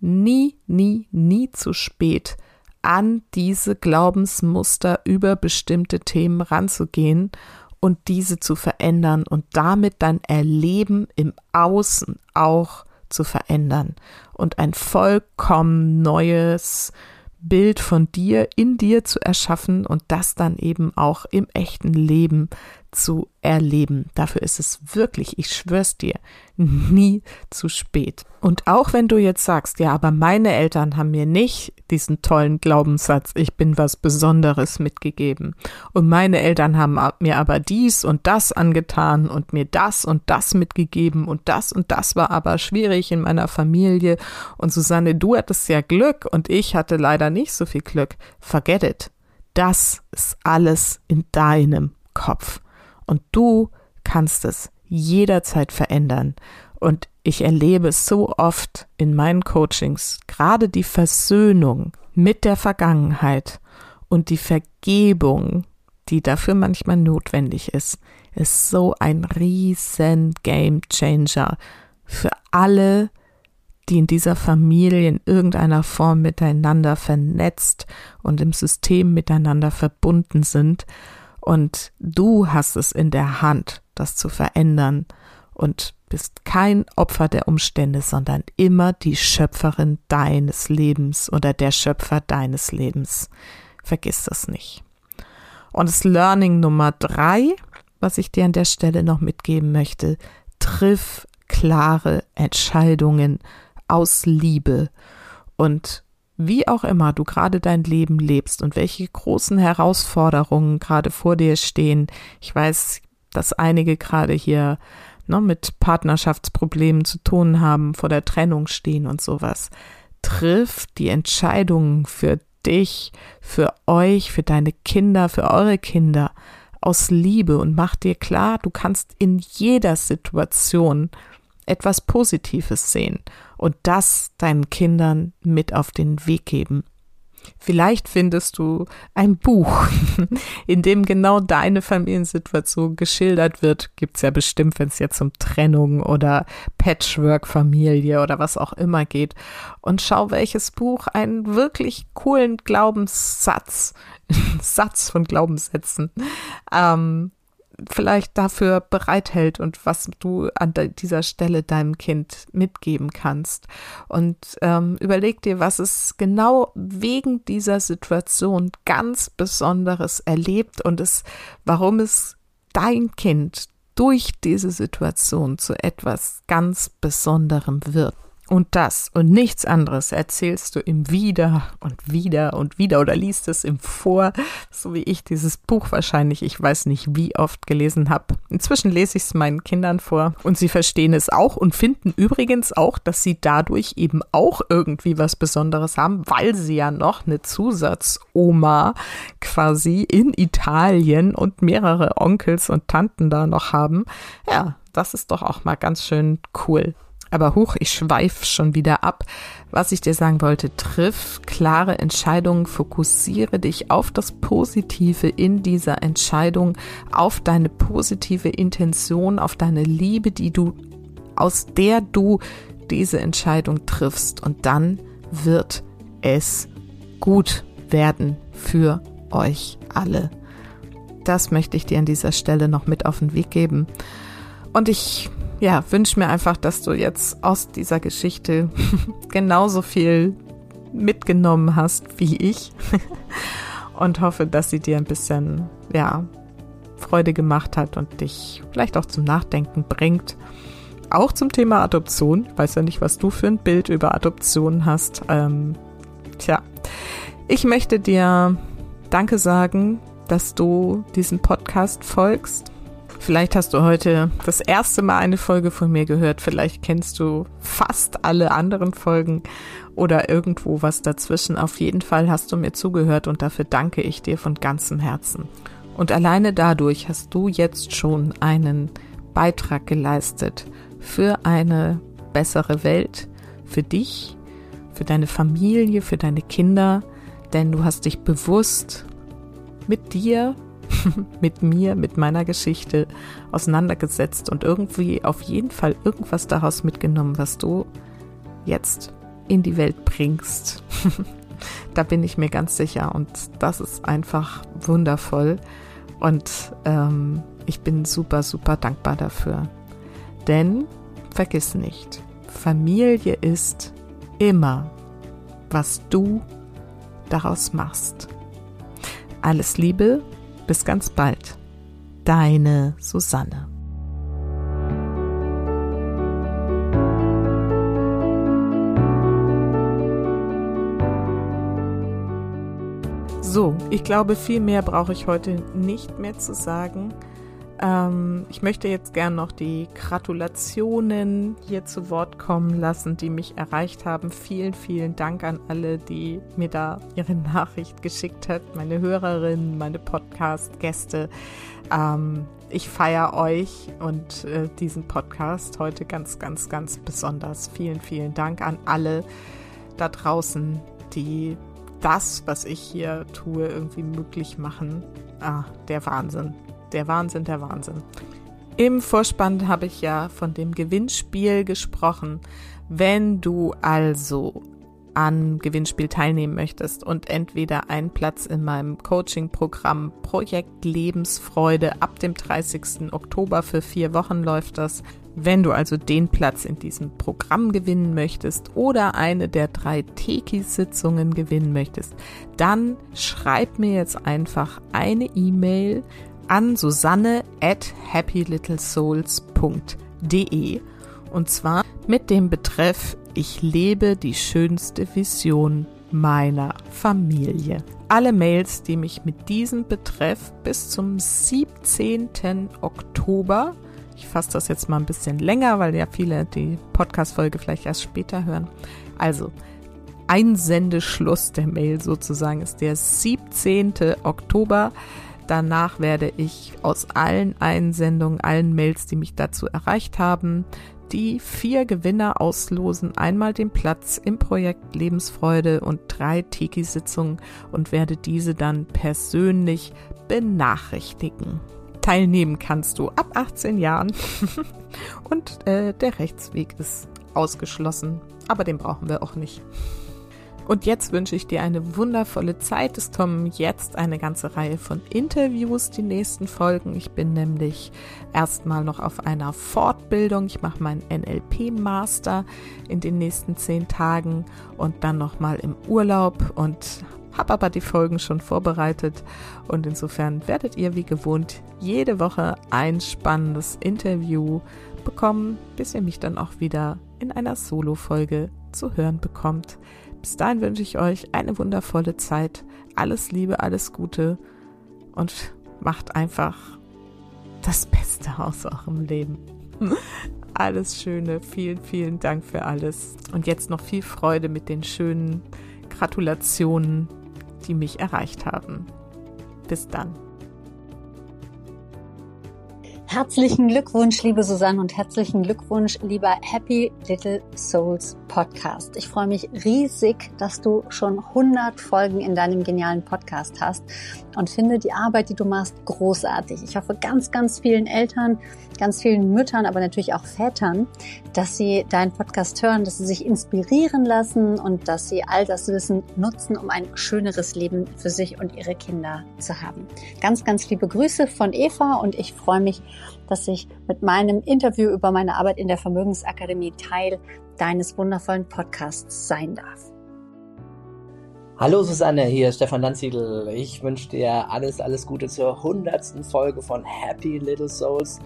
Speaker 12: nie, nie, nie zu spät, an diese Glaubensmuster über bestimmte Themen ranzugehen und diese zu verändern und damit dein Erleben im Außen auch zu verändern und ein vollkommen neues Bild von dir in dir zu erschaffen und das dann eben auch im echten Leben zu erleben. Dafür ist es wirklich, ich schwör's dir, nie zu spät. Und auch wenn du jetzt sagst, ja, aber meine Eltern haben mir nicht diesen tollen Glaubenssatz, ich bin was Besonderes mitgegeben. Und meine Eltern haben mir aber dies und das angetan und mir das und das mitgegeben und das und das war aber schwierig in meiner Familie. Und Susanne, du hattest ja Glück und ich hatte leider nicht so viel Glück. Forget it. Das ist alles in deinem Kopf. Und du kannst es jederzeit verändern. Und ich erlebe so oft in meinen Coachings, gerade die Versöhnung mit der Vergangenheit und die Vergebung, die dafür manchmal notwendig ist, ist so ein riesen Game Changer für alle, die in dieser Familie in irgendeiner Form miteinander vernetzt und im System miteinander verbunden sind und du hast es in der Hand, das zu verändern und bist kein Opfer der Umstände, sondern immer die Schöpferin deines Lebens oder der Schöpfer deines Lebens. Vergiss das nicht. Und das Learning Nummer drei, was ich dir an der Stelle noch mitgeben möchte, triff klare Entscheidungen aus Liebe und wie auch immer du gerade dein Leben lebst und welche großen Herausforderungen gerade vor dir stehen. Ich weiß, dass einige gerade hier ne, mit Partnerschaftsproblemen zu tun haben, vor der Trennung stehen und sowas. Triff die Entscheidungen für dich, für euch, für deine Kinder, für eure Kinder aus Liebe und mach dir klar, du kannst in jeder Situation etwas Positives sehen und das deinen Kindern mit auf den Weg geben. Vielleicht findest du ein Buch, in dem genau deine Familiensituation geschildert wird. Gibt's ja bestimmt, wenn es jetzt um Trennung oder Patchwork-Familie oder was auch immer geht. Und schau, welches Buch einen wirklich coolen Glaubenssatz, Satz von Glaubenssätzen, ähm, vielleicht dafür bereithält und was du an dieser Stelle deinem Kind mitgeben kannst. Und ähm, überleg dir, was es genau wegen dieser Situation ganz Besonderes erlebt und es, warum es dein Kind, durch diese Situation zu etwas ganz Besonderem wird. Und das und nichts anderes erzählst du ihm wieder und wieder und wieder oder liest es ihm vor, so wie ich dieses Buch wahrscheinlich, ich weiß nicht wie oft gelesen habe. Inzwischen lese ich es meinen Kindern vor und sie verstehen es auch und finden übrigens auch, dass sie dadurch eben auch irgendwie was Besonderes haben, weil sie ja noch eine Zusatzoma quasi in Italien und mehrere Onkels und Tanten da noch haben. Ja, das ist doch auch mal ganz schön cool. Aber huch, ich schweife schon wieder ab. Was ich dir sagen wollte, triff klare Entscheidungen, fokussiere dich auf das Positive in dieser Entscheidung, auf deine positive Intention, auf deine Liebe, die du, aus der du diese Entscheidung triffst. Und dann wird es gut werden für euch alle. Das möchte ich dir an dieser Stelle noch mit auf den Weg geben. Und ich ja, wünsche mir einfach, dass du jetzt aus dieser Geschichte genauso viel mitgenommen hast wie ich und hoffe, dass sie dir ein bisschen, ja, Freude gemacht hat und dich vielleicht auch zum Nachdenken bringt. Auch zum Thema Adoption. Ich weiß ja nicht, was du für ein Bild über Adoption hast. Ähm, tja, ich möchte dir Danke sagen, dass du diesem Podcast folgst Vielleicht hast du heute das erste Mal eine Folge von mir gehört. Vielleicht kennst du fast alle anderen Folgen oder irgendwo was dazwischen. Auf jeden Fall hast du mir zugehört und dafür danke ich dir von ganzem Herzen. Und alleine dadurch hast du jetzt schon einen Beitrag geleistet für eine bessere Welt, für dich, für deine Familie, für deine Kinder, denn du hast dich bewusst mit dir mit mir, mit meiner Geschichte auseinandergesetzt und irgendwie auf jeden Fall irgendwas daraus mitgenommen, was du jetzt in die Welt bringst. da bin ich mir ganz sicher und das ist einfach wundervoll und ähm, ich bin super, super dankbar dafür. Denn vergiss nicht, Familie ist immer, was du daraus machst. Alles Liebe bis ganz bald. Deine Susanne. So, ich glaube, viel mehr brauche ich heute nicht mehr zu sagen. Ähm, ich möchte jetzt gern noch die Gratulationen hier zu Wort kommen lassen, die mich erreicht haben. Vielen, vielen Dank an alle, die mir da ihre Nachricht geschickt hat, meine Hörerinnen, meine Podcast-Gäste. Ähm, ich feiere euch und äh, diesen Podcast heute ganz, ganz, ganz besonders. Vielen, vielen Dank an alle da draußen, die das, was ich hier tue, irgendwie möglich machen. Ah, der Wahnsinn der Wahnsinn, der Wahnsinn. Im Vorspann habe ich ja von dem Gewinnspiel gesprochen. Wenn du also an Gewinnspiel teilnehmen möchtest und entweder einen Platz in meinem Coaching-Programm Projekt Lebensfreude ab dem 30. Oktober für vier Wochen läuft das. Wenn du also den Platz in diesem Programm gewinnen möchtest oder eine der drei Teki-Sitzungen gewinnen möchtest, dann schreib mir jetzt einfach eine E-Mail an Susanne at happylittlesouls.de und zwar mit dem Betreff Ich lebe die schönste Vision meiner Familie. Alle Mails, die mich mit diesem Betreff bis zum 17. Oktober, ich fasse das jetzt mal ein bisschen länger, weil ja viele die Podcast-Folge vielleicht erst später hören. Also, Einsendeschluss der Mail sozusagen ist der 17. Oktober. Danach werde ich aus allen Einsendungen, allen Mails, die mich dazu erreicht haben, die vier Gewinner auslosen. Einmal den Platz im Projekt Lebensfreude und drei Tiki-Sitzungen und werde diese dann persönlich benachrichtigen. Teilnehmen kannst du ab 18 Jahren und äh, der Rechtsweg ist ausgeschlossen, aber den brauchen wir auch nicht. Und jetzt wünsche ich dir eine wundervolle Zeit. Es kommen jetzt eine ganze Reihe von Interviews, die nächsten Folgen. Ich bin nämlich erstmal noch auf einer Fortbildung. Ich mache meinen NLP-Master in den nächsten zehn Tagen und dann nochmal im Urlaub und habe aber die Folgen schon vorbereitet und insofern werdet ihr wie gewohnt jede Woche ein spannendes Interview bekommen, bis ihr mich dann auch wieder in einer Solo-Folge zu hören bekommt. Bis dahin wünsche ich euch eine wundervolle Zeit. Alles Liebe, alles Gute und macht einfach das Beste aus eurem Leben. Alles Schöne, vielen, vielen Dank für alles. Und jetzt noch viel Freude mit den schönen Gratulationen, die mich erreicht haben. Bis dann.
Speaker 1: Herzlichen Glückwunsch, liebe Susanne, und herzlichen Glückwunsch, lieber Happy Little Souls Podcast. Ich freue mich riesig, dass du schon 100 Folgen in deinem genialen Podcast hast und finde die Arbeit, die du machst, großartig. Ich hoffe ganz, ganz vielen Eltern, ganz vielen Müttern, aber natürlich auch Vätern, dass sie deinen Podcast hören, dass sie sich inspirieren lassen und dass sie all das Wissen nutzen, um ein schöneres Leben für sich und ihre Kinder zu haben. Ganz, ganz liebe Grüße von Eva und ich freue mich, dass ich mit meinem Interview über meine Arbeit in der Vermögensakademie Teil deines wundervollen Podcasts sein darf.
Speaker 8: Hallo Susanne, hier ist Stefan Landsiedel. Ich wünsche dir alles, alles Gute zur hundertsten Folge von Happy Little Souls.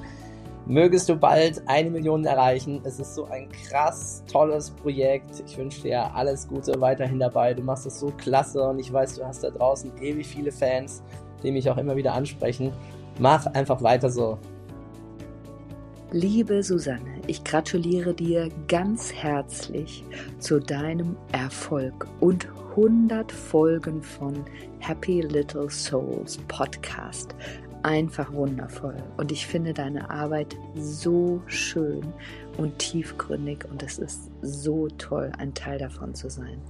Speaker 8: Mögest du bald eine Million erreichen. Es ist so ein krass tolles Projekt. Ich wünsche dir alles Gute weiterhin dabei. Du machst es so klasse und ich weiß, du hast da draußen ewig viele Fans, die mich auch immer wieder ansprechen. Mach einfach weiter so.
Speaker 2: Liebe Susanne, ich gratuliere dir ganz herzlich zu deinem Erfolg und 100 Folgen von Happy Little Souls Podcast. Einfach wundervoll. Und ich finde deine Arbeit so schön und tiefgründig und es ist so toll, ein Teil davon zu sein.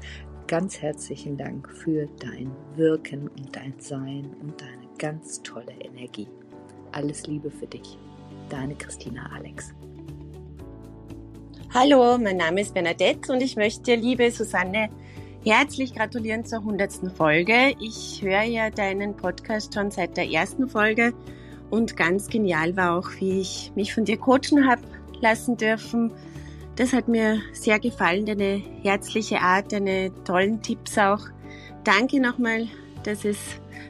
Speaker 2: Ganz herzlichen Dank für dein Wirken und dein Sein und deine ganz tolle Energie. Alles Liebe für dich. Deine Christina Alex.
Speaker 11: Hallo, mein Name ist Bernadette und ich möchte dir, liebe Susanne, herzlich gratulieren zur 100. Folge. Ich höre ja deinen Podcast schon seit der ersten Folge und ganz genial war auch, wie ich mich von dir coachen habe lassen dürfen. Das hat mir sehr gefallen, deine herzliche Art, deine tollen Tipps auch. Danke nochmal, dass es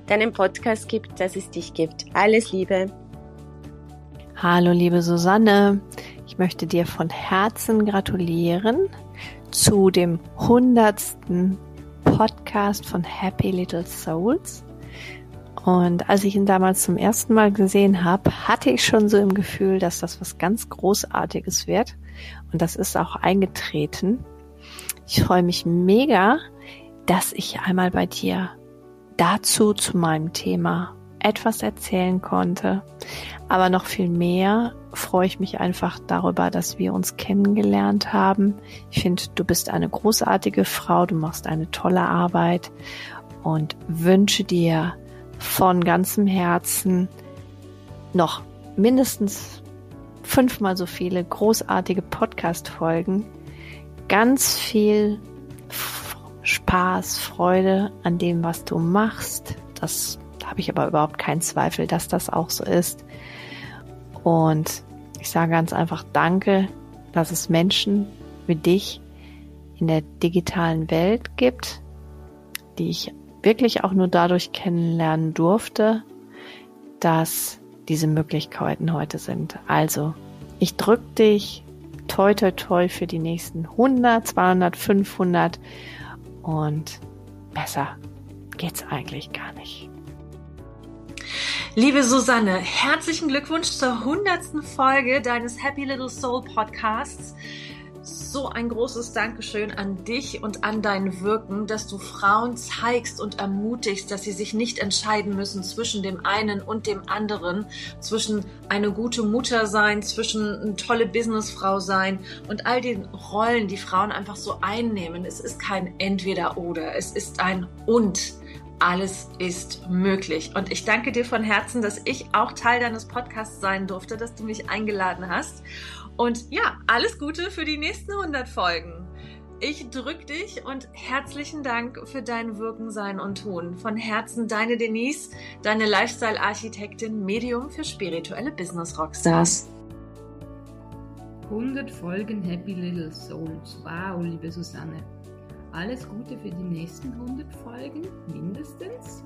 Speaker 11: deinen Podcast gibt, dass es dich gibt. Alles Liebe.
Speaker 3: Hallo liebe Susanne, ich möchte dir von Herzen gratulieren zu dem hundertsten Podcast von Happy Little Souls. Und als ich ihn damals zum ersten Mal gesehen habe, hatte ich schon so im Gefühl, dass das was ganz Großartiges wird. Und das ist auch eingetreten. Ich freue mich mega, dass ich einmal bei dir dazu zu meinem Thema etwas erzählen konnte. Aber noch viel mehr freue ich mich einfach darüber, dass wir uns kennengelernt haben. Ich finde, du bist eine großartige Frau, du machst eine tolle Arbeit und wünsche dir von ganzem Herzen noch mindestens fünfmal so viele großartige Podcast-Folgen, ganz viel Spaß, Freude an dem, was du machst. Habe ich aber überhaupt keinen Zweifel, dass das auch so ist. Und ich sage ganz einfach Danke, dass es Menschen wie dich in der digitalen Welt gibt, die ich wirklich auch nur dadurch kennenlernen durfte, dass diese Möglichkeiten heute sind. Also, ich drücke dich toi toi toi für die nächsten 100, 200, 500 und besser geht's eigentlich gar nicht.
Speaker 10: Liebe Susanne, herzlichen Glückwunsch zur hundertsten Folge deines Happy Little Soul Podcasts. So ein großes Dankeschön an dich und an dein Wirken, dass du Frauen zeigst und ermutigst, dass sie sich nicht entscheiden müssen zwischen dem einen und dem anderen, zwischen eine gute Mutter sein, zwischen eine tolle Businessfrau sein und all den Rollen, die Frauen einfach so einnehmen. Es ist kein Entweder oder, es ist ein Und alles ist möglich. Und ich danke dir von Herzen, dass ich auch Teil deines Podcasts sein durfte, dass du mich eingeladen hast. Und ja, alles Gute für die nächsten 100 Folgen. Ich drück dich und herzlichen Dank für dein Wirken, Sein und Tun. Von Herzen deine Denise, deine Lifestyle-Architektin, Medium für spirituelle Business-Rockstars.
Speaker 9: 100 Folgen Happy Little Souls. Wow, liebe Susanne. Alles Gute für die nächsten 100 Folgen mindestens.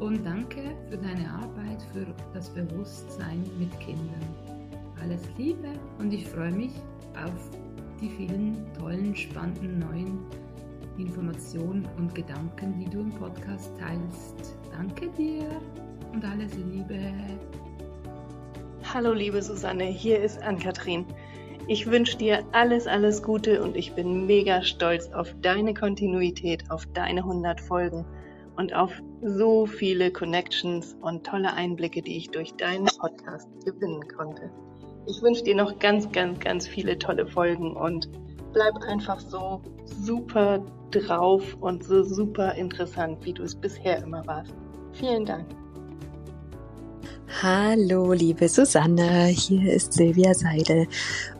Speaker 9: Und danke für deine Arbeit für das Bewusstsein mit Kindern. Alles Liebe und ich freue mich auf die vielen tollen, spannenden neuen Informationen und Gedanken, die du im Podcast teilst. Danke dir und alles Liebe.
Speaker 6: Hallo liebe Susanne, hier ist Ann-Kathrin. Ich wünsche dir alles, alles Gute und ich bin mega stolz auf deine Kontinuität, auf deine 100 Folgen und auf so viele Connections und tolle Einblicke, die ich durch deinen Podcast gewinnen konnte. Ich wünsche dir noch ganz, ganz, ganz viele tolle Folgen und bleib einfach so super drauf und so super interessant, wie du es bisher immer warst. Vielen Dank.
Speaker 7: Hallo, liebe Susanne, hier ist Silvia Seidel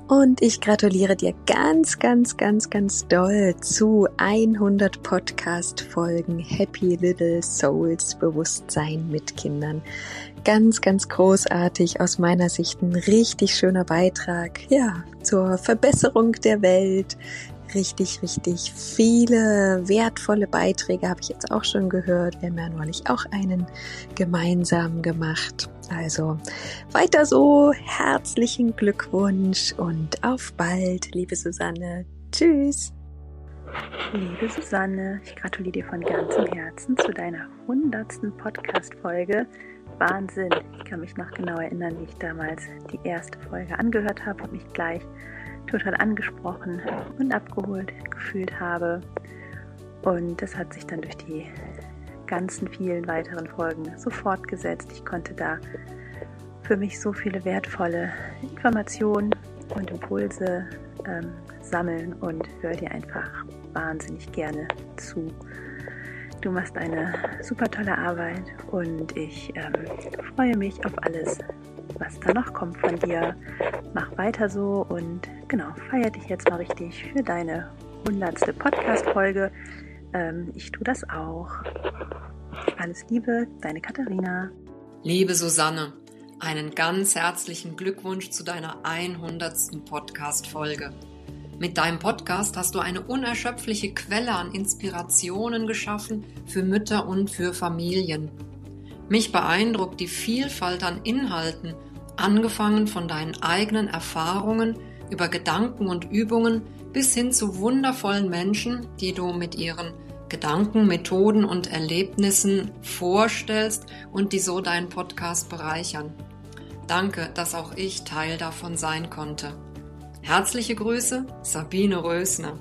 Speaker 7: und ich gratuliere dir ganz, ganz, ganz, ganz doll zu 100 Podcast-Folgen Happy Little Souls Bewusstsein mit Kindern. Ganz, ganz großartig aus meiner Sicht ein richtig schöner Beitrag, ja, zur Verbesserung der Welt, richtig, richtig viele wertvolle Beiträge habe ich jetzt auch schon gehört. Wir haben ja neulich auch einen gemeinsam gemacht. Also weiter so, herzlichen Glückwunsch und auf bald, liebe Susanne. Tschüss.
Speaker 4: Liebe Susanne, ich gratuliere dir von ganzem Herzen zu deiner hundertsten Podcast-Folge. Wahnsinn! Ich kann mich noch genau erinnern, wie ich damals die erste Folge angehört habe und mich gleich total angesprochen und abgeholt gefühlt habe. Und das hat sich dann durch die ganzen vielen weiteren Folgen so fortgesetzt. Ich konnte da für mich so viele wertvolle Informationen und Impulse ähm, sammeln und höre dir einfach wahnsinnig gerne zu. Du machst eine super tolle Arbeit und ich ähm, freue mich auf alles, was da noch kommt von dir. Mach weiter so und genau, feier dich jetzt mal richtig für deine hundertste Podcast-Folge. Ähm, ich tue das auch. Alles Liebe, deine Katharina.
Speaker 5: Liebe Susanne, einen ganz herzlichen Glückwunsch zu deiner 100. Podcast-Folge. Mit deinem Podcast hast du eine unerschöpfliche Quelle an Inspirationen geschaffen für Mütter und für Familien. Mich beeindruckt die Vielfalt an Inhalten, angefangen von deinen eigenen Erfahrungen über Gedanken und Übungen bis hin zu wundervollen Menschen, die du mit ihren Gedanken, Methoden und Erlebnissen vorstellst und die so deinen Podcast bereichern. Danke, dass auch ich Teil davon sein konnte. Herzliche Grüße, Sabine Rösner.